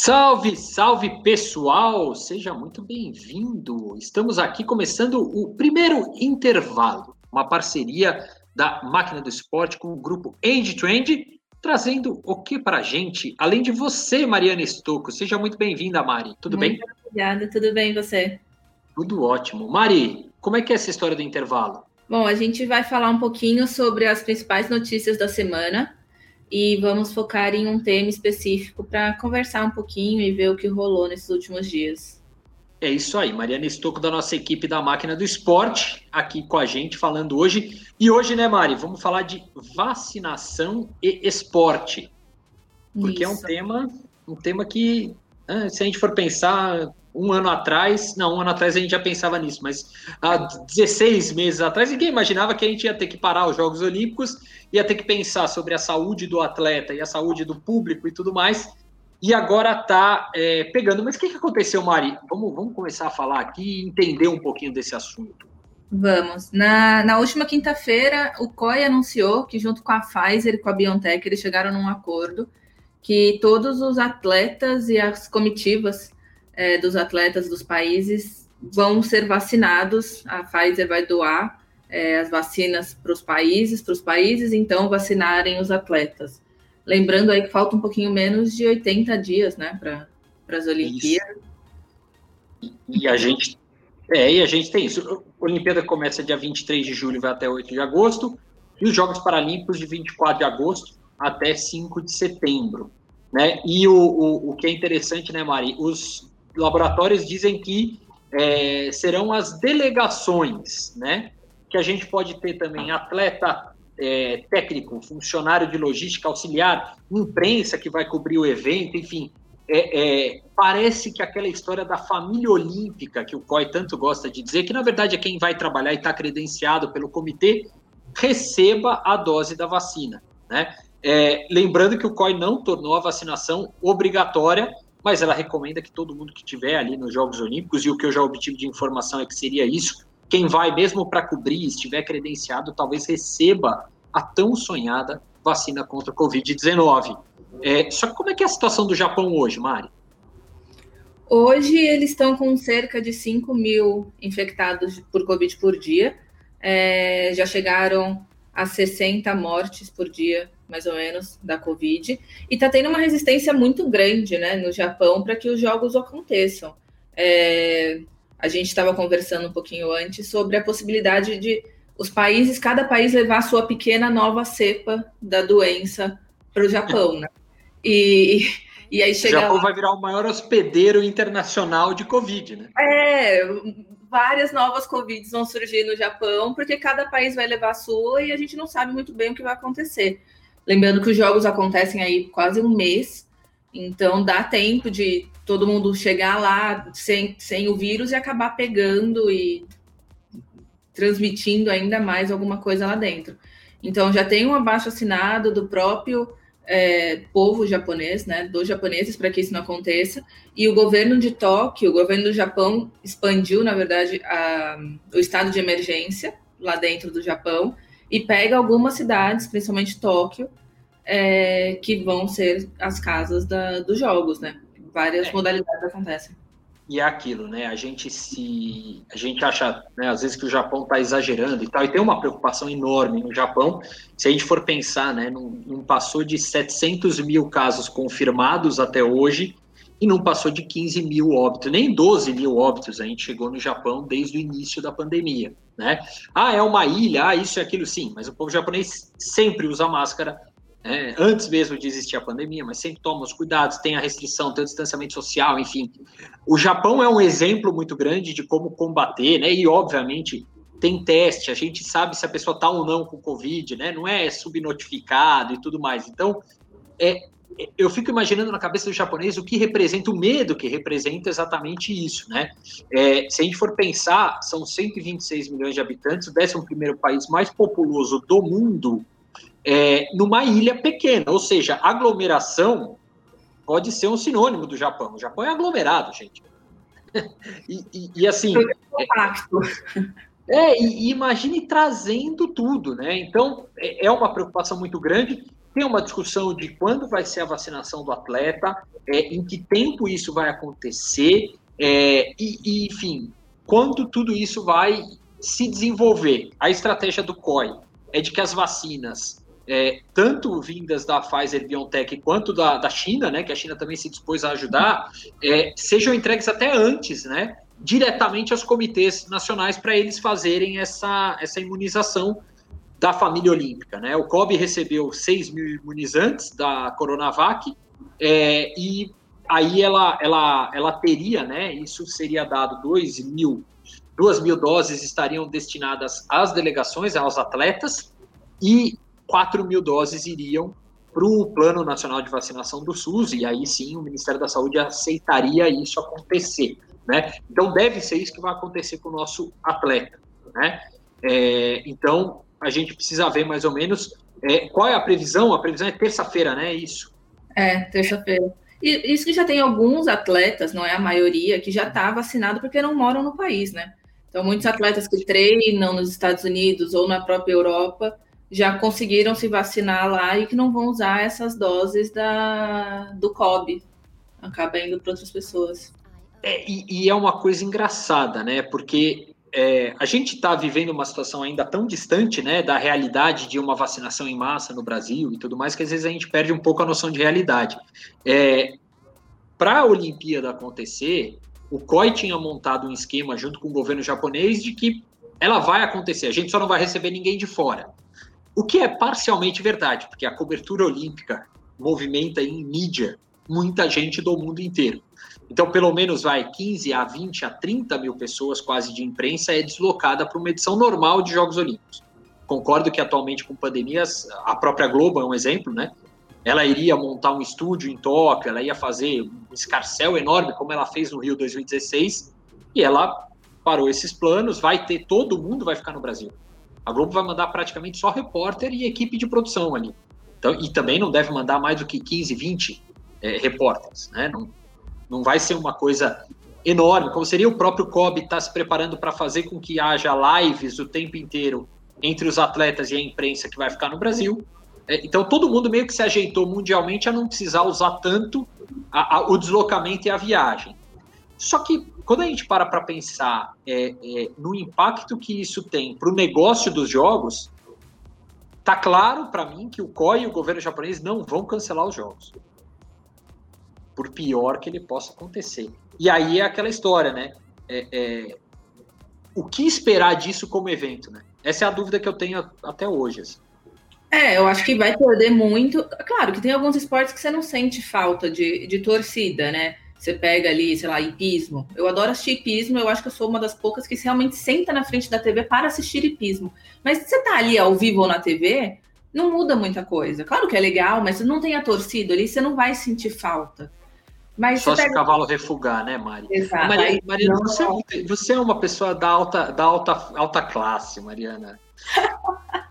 Salve, salve pessoal! Seja muito bem-vindo. Estamos aqui começando o primeiro intervalo, uma parceria da Máquina do Esporte com o grupo End Trend, trazendo o que para a gente, além de você, Mariana Estocco. Seja muito bem-vinda, Mari. Tudo muito bem? Obrigada, tudo bem você? Tudo ótimo. Mari, como é que é essa história do intervalo? Bom, a gente vai falar um pouquinho sobre as principais notícias da semana e vamos focar em um tema específico para conversar um pouquinho e ver o que rolou nesses últimos dias. É isso aí, Mariana Estocco da nossa equipe da Máquina do Esporte, aqui com a gente falando hoje. E hoje, né, Mari, vamos falar de vacinação e esporte. Porque isso. é um tema, um tema que, né, se a gente for pensar, um ano atrás, não, um ano atrás a gente já pensava nisso, mas há 16 meses atrás, ninguém imaginava que a gente ia ter que parar os Jogos Olímpicos, ia ter que pensar sobre a saúde do atleta e a saúde do público e tudo mais, e agora está é, pegando. Mas o que, que aconteceu, Mari? Vamos, vamos começar a falar aqui e entender um pouquinho desse assunto. Vamos. Na, na última quinta-feira, o COI anunciou que, junto com a Pfizer e com a BioNTech, eles chegaram num acordo que todos os atletas e as comitivas é, dos atletas dos países vão ser vacinados. A Pfizer vai doar é, as vacinas para os países, para os países então vacinarem os atletas. Lembrando aí que falta um pouquinho menos de 80 dias, né, para as Olimpíadas. E, e a gente é, e a gente tem isso. A Olimpíada começa dia 23 de julho, vai até 8 de agosto, e os Jogos Paralímpicos de 24 de agosto até 5 de setembro. Né? E o, o, o que é interessante, né, Mari? Os laboratórios dizem que é, serão as delegações, né? Que a gente pode ter também atleta é, técnico, funcionário de logística auxiliar, imprensa que vai cobrir o evento, enfim. É, é, parece que aquela história da família olímpica, que o COI tanto gosta de dizer, que na verdade é quem vai trabalhar e está credenciado pelo comitê, receba a dose da vacina. Né? É, lembrando que o COI não tornou a vacinação obrigatória mas ela recomenda que todo mundo que tiver ali nos Jogos Olímpicos, e o que eu já obtive de informação é que seria isso, quem vai mesmo para cobrir, estiver credenciado, talvez receba a tão sonhada vacina contra a Covid-19. É, só que como é que é a situação do Japão hoje, Mari? Hoje eles estão com cerca de 5 mil infectados por Covid por dia. É, já chegaram a 60 mortes por dia mais ou menos, da Covid, e está tendo uma resistência muito grande né, no Japão para que os jogos aconteçam. É, a gente estava conversando um pouquinho antes sobre a possibilidade de os países, cada país levar a sua pequena nova cepa da doença para o Japão, né? E, e aí chega. O Japão lá... vai virar o maior hospedeiro internacional de Covid, né? É, várias novas Covids vão surgir no Japão, porque cada país vai levar a sua e a gente não sabe muito bem o que vai acontecer. Lembrando que os jogos acontecem aí quase um mês, então dá tempo de todo mundo chegar lá sem, sem o vírus e acabar pegando e transmitindo ainda mais alguma coisa lá dentro. Então já tem um abaixo assinado do próprio é, povo japonês, né, dos japoneses, para que isso não aconteça. E o governo de Tóquio, o governo do Japão, expandiu, na verdade, a, o estado de emergência lá dentro do Japão e pega algumas cidades, principalmente Tóquio, é, que vão ser as casas da, dos jogos, né? Várias é. modalidades acontecem. E é aquilo, né? A gente se. A gente acha, né, às vezes, que o Japão está exagerando e tal, e tem uma preocupação enorme no Japão. Se a gente for pensar, né, não, não passou de 700 mil casos confirmados até hoje, e não passou de 15 mil óbitos, nem 12 mil óbitos a gente chegou no Japão desde o início da pandemia, né? Ah, é uma ilha, ah, isso e aquilo, sim, mas o povo japonês sempre usa máscara, né? antes mesmo de existir a pandemia, mas sempre toma os cuidados, tem a restrição, tem o distanciamento social, enfim. O Japão é um exemplo muito grande de como combater, né? E, obviamente, tem teste, a gente sabe se a pessoa está ou não com Covid, né? Não é subnotificado e tudo mais. Então, é, eu fico imaginando na cabeça do japonês o que representa o medo que representa exatamente isso, né? É, se a gente for pensar, são 126 milhões de habitantes, o 11 primeiro país mais populoso do mundo, é, numa ilha pequena, ou seja, aglomeração pode ser um sinônimo do Japão. O Japão é aglomerado, gente. e, e, e, assim. É, é e, e imagine trazendo tudo, né? Então é, é uma preocupação muito grande tem uma discussão de quando vai ser a vacinação do atleta, é, em que tempo isso vai acontecer, é, e, e, enfim, quando tudo isso vai se desenvolver. A estratégia do COI é de que as vacinas, é, tanto vindas da Pfizer BioNTech quanto da, da China, né, que a China também se dispôs a ajudar, é, sejam entregues até antes, né, diretamente aos comitês nacionais para eles fazerem essa, essa imunização da família olímpica. Né? O COB recebeu 6 mil imunizantes da Coronavac é, e aí ela, ela, ela teria, né, isso seria dado 2 mil, 2 mil doses estariam destinadas às delegações, aos atletas, e 4 mil doses iriam para o Plano Nacional de Vacinação do SUS, e aí sim o Ministério da Saúde aceitaria isso acontecer. Né? Então deve ser isso que vai acontecer com o nosso atleta. Né? É, então a gente precisa ver mais ou menos é, qual é a previsão. A previsão é terça-feira, né? Isso. É, terça-feira. E isso que já tem alguns atletas, não é a maioria, que já está vacinado porque não moram no país, né? Então, muitos atletas que treinam nos Estados Unidos ou na própria Europa já conseguiram se vacinar lá e que não vão usar essas doses da, do COB. Acaba indo para outras pessoas. É, e, e, é uma coisa engraçada, né? Porque é, a gente está vivendo uma situação ainda tão distante né, da realidade de uma vacinação em massa no Brasil e tudo mais, que às vezes a gente perde um pouco a noção de realidade. É, Para a Olimpíada acontecer, o COI tinha montado um esquema junto com o governo japonês de que ela vai acontecer, a gente só não vai receber ninguém de fora. O que é parcialmente verdade, porque a cobertura olímpica movimenta em mídia muita gente do mundo inteiro. Então, pelo menos vai 15 a 20 a 30 mil pessoas quase de imprensa é deslocada para uma edição normal de Jogos Olímpicos. Concordo que atualmente com pandemias, a própria Globo é um exemplo, né? Ela iria montar um estúdio em Tóquio, ela ia fazer um escarcel enorme, como ela fez no Rio 2016, e ela parou esses planos, vai ter, todo mundo vai ficar no Brasil. A Globo vai mandar praticamente só repórter e equipe de produção ali. Então, e também não deve mandar mais do que 15, 20 é, repórteres, né? Não, não vai ser uma coisa enorme, como seria o próprio COB estar tá se preparando para fazer com que haja lives o tempo inteiro entre os atletas e a imprensa que vai ficar no Brasil. É, então todo mundo meio que se ajeitou mundialmente a não precisar usar tanto a, a, o deslocamento e a viagem. Só que quando a gente para para pensar é, é, no impacto que isso tem para o negócio dos jogos, tá claro para mim que o COI e o governo japonês não vão cancelar os jogos por pior que ele possa acontecer. E aí é aquela história, né? É, é, o que esperar disso como evento, né? Essa é a dúvida que eu tenho até hoje. Assim. É, eu acho que vai perder muito. Claro que tem alguns esportes que você não sente falta de, de torcida, né? Você pega ali, sei lá, hipismo. Eu adoro assistir hipismo, eu acho que eu sou uma das poucas que realmente senta na frente da TV para assistir hipismo. Mas se você tá ali ao vivo ou na TV, não muda muita coisa. Claro que é legal, mas se não tem a torcida ali, você não vai sentir falta. Mas Só se o cavalo refugar, né, Mari? Exato. Mariana, Mariana você, é você, é uma pessoa da alta, da alta, alta classe, Mariana.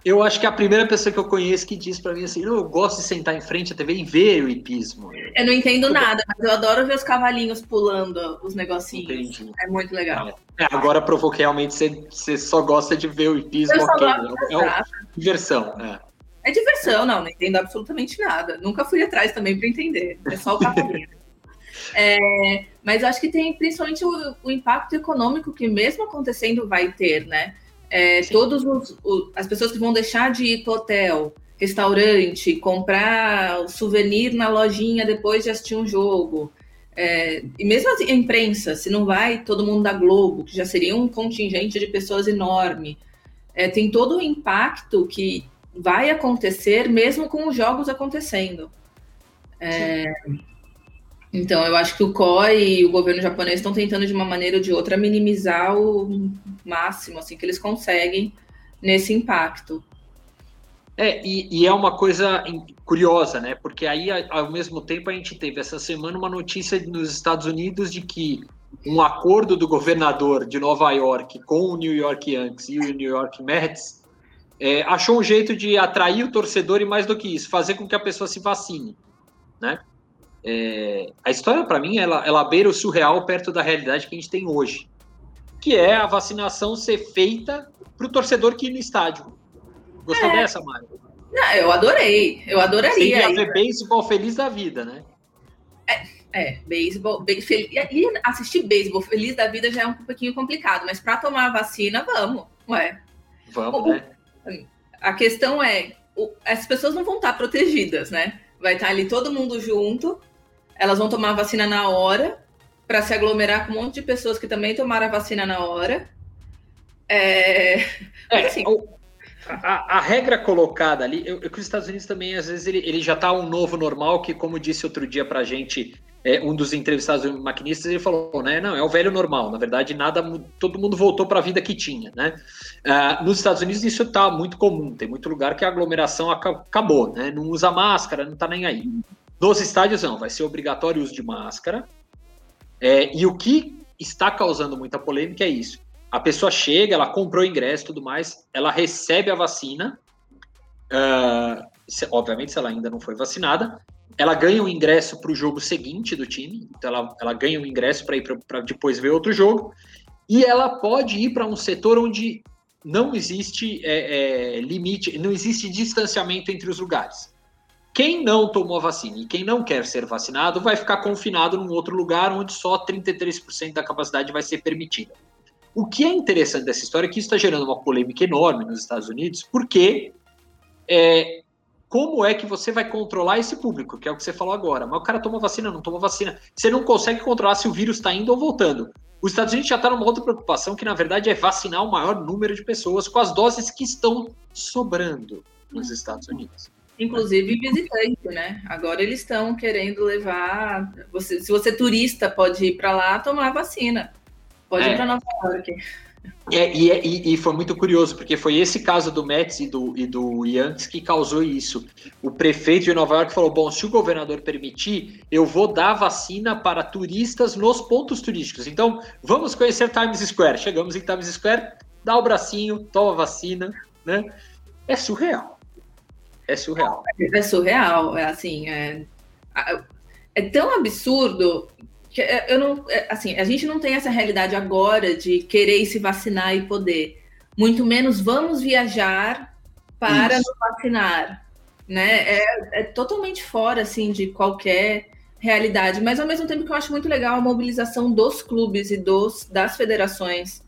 Eu acho que é a primeira pessoa que eu conheço que diz para mim assim: eu gosto de sentar em frente à TV e ver o hipismo. Eu não entendo nada, mas eu adoro ver os cavalinhos pulando os negocinhos. Entendi. É muito legal. É, agora provou que realmente você, só gosta de ver o hipismo. Eu okay. é, é diversão. É. é diversão, não, não entendo absolutamente nada. Nunca fui atrás também para entender. É só o cavalinho. É, mas acho que tem principalmente o, o, impacto econômico que mesmo acontecendo vai ter, né? É, todos os, o, as pessoas que vão deixar de ir para hotel, restaurante, comprar o souvenir na lojinha depois de assistir um jogo. É, e mesmo assim, a imprensa, se não vai todo mundo da Globo, que já seria um contingente de pessoas enorme, é, tem todo o impacto que vai acontecer mesmo com os jogos acontecendo. É, então, eu acho que o COI e o governo japonês estão tentando, de uma maneira ou de outra, minimizar o máximo assim, que eles conseguem nesse impacto. É, e, e, é uma coisa curiosa, né? Porque aí, ao mesmo tempo, a gente teve essa semana uma notícia nos Estados Unidos de que um acordo do governador de Nova York com o New York Yankees e o New York Mets é, achou um jeito de atrair o torcedor e, mais do que isso, fazer com que a pessoa se vacine, né? É, a história, para mim, ela, ela beira o surreal perto da realidade que a gente tem hoje, que é a vacinação ser feita para o torcedor que ir no estádio. Gostou é. dessa, Mário? Não, eu adorei. Eu adoraria. Você ia ver beisebol feliz da vida, né? É, é, beisebol, be, e assistir beisebol feliz da vida já é um pouquinho complicado, mas para tomar a vacina, vamos, ué. Vamos, o, né? A questão é, o, as pessoas não vão estar protegidas, né? Vai estar ali todo mundo junto, elas vão tomar a vacina na hora, para se aglomerar com um monte de pessoas que também tomaram a vacina na hora. É, é assim, a, a, regra colocada ali, eu, eu que os Estados Unidos também, às vezes, ele, ele já está um novo normal, que, como disse outro dia para a gente, é, um dos entrevistados maquinistas, ele falou, né? Não, é o velho normal. Na verdade, nada, todo mundo voltou para a vida que tinha, né? Uh, nos Estados Unidos isso está muito comum. Tem muito lugar que a aglomeração acabou, né? Não usa máscara, não está nem aí. Nos estádios não, vai ser obrigatório o uso de máscara. É, e o que está causando muita polêmica é isso. A pessoa chega, ela comprou o ingresso e tudo mais, ela recebe a vacina. Uh, se, obviamente, se ela ainda não foi vacinada, ela ganha o ingresso para o jogo seguinte do time, então ela, ela ganha o ingresso para ir para depois ver outro jogo, e ela pode ir para um setor onde não existe é, é, limite, não existe distanciamento entre os lugares. Quem não tomou a vacina e quem não quer ser vacinado vai ficar confinado num outro lugar onde só 33% da capacidade vai ser permitida. O que é interessante dessa história é que isso está gerando uma polêmica enorme nos Estados Unidos, porque é, como é que você vai controlar esse público, que é o que você falou agora. Mas o cara tomou vacina, não tomou vacina. Você não consegue controlar se o vírus está indo ou voltando. Os Estados Unidos já está numa outra preocupação, que na verdade é vacinar o maior número de pessoas com as doses que estão sobrando nos Estados Unidos. Inclusive visitante, né? Agora eles estão querendo levar. Você, se você é turista, pode ir para lá tomar vacina. Pode é. ir para Nova York. É, e, é, e, e, foi muito curioso, porque foi esse caso do Mets e do, e do Yankees que causou isso. O prefeito de Nova York falou: bom, se o governador permitir, eu vou dar vacina para turistas nos pontos turísticos. Então, vamos conhecer Times Square. Chegamos em Times Square, dá o bracinho, toma a vacina, né? É surreal. É surreal. É surreal, é assim, é, é tão absurdo é, eu não, é, assim, a gente não tem essa realidade agora de querer se vacinar e poder. Muito menos vamos viajar para Isso. nos vacinar, né? É, é, totalmente fora assim de qualquer realidade, mas ao mesmo tempo que eu acho muito legal a mobilização dos clubes e dos das federações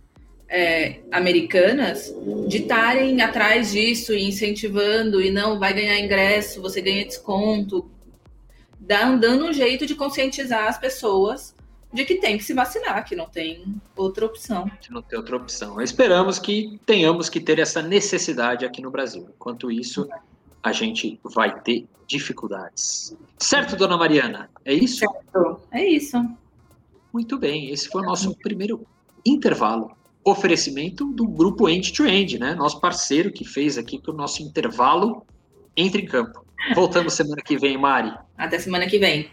é, americanas de estarem atrás disso e incentivando e não vai ganhar ingresso, você ganha desconto, dando um jeito de conscientizar as pessoas de que tem que se vacinar, que não tem outra opção. Que não tem outra opção. Esperamos que tenhamos que ter essa necessidade aqui no Brasil. Enquanto isso, a gente vai ter dificuldades. Certo, dona Mariana? É isso? Certo, é isso. Muito bem, esse foi o nosso primeiro intervalo. Oferecimento do grupo End to End, né? Nosso parceiro que fez aqui o nosso intervalo entre em campo. Voltamos semana que vem, Mari. Até semana que vem.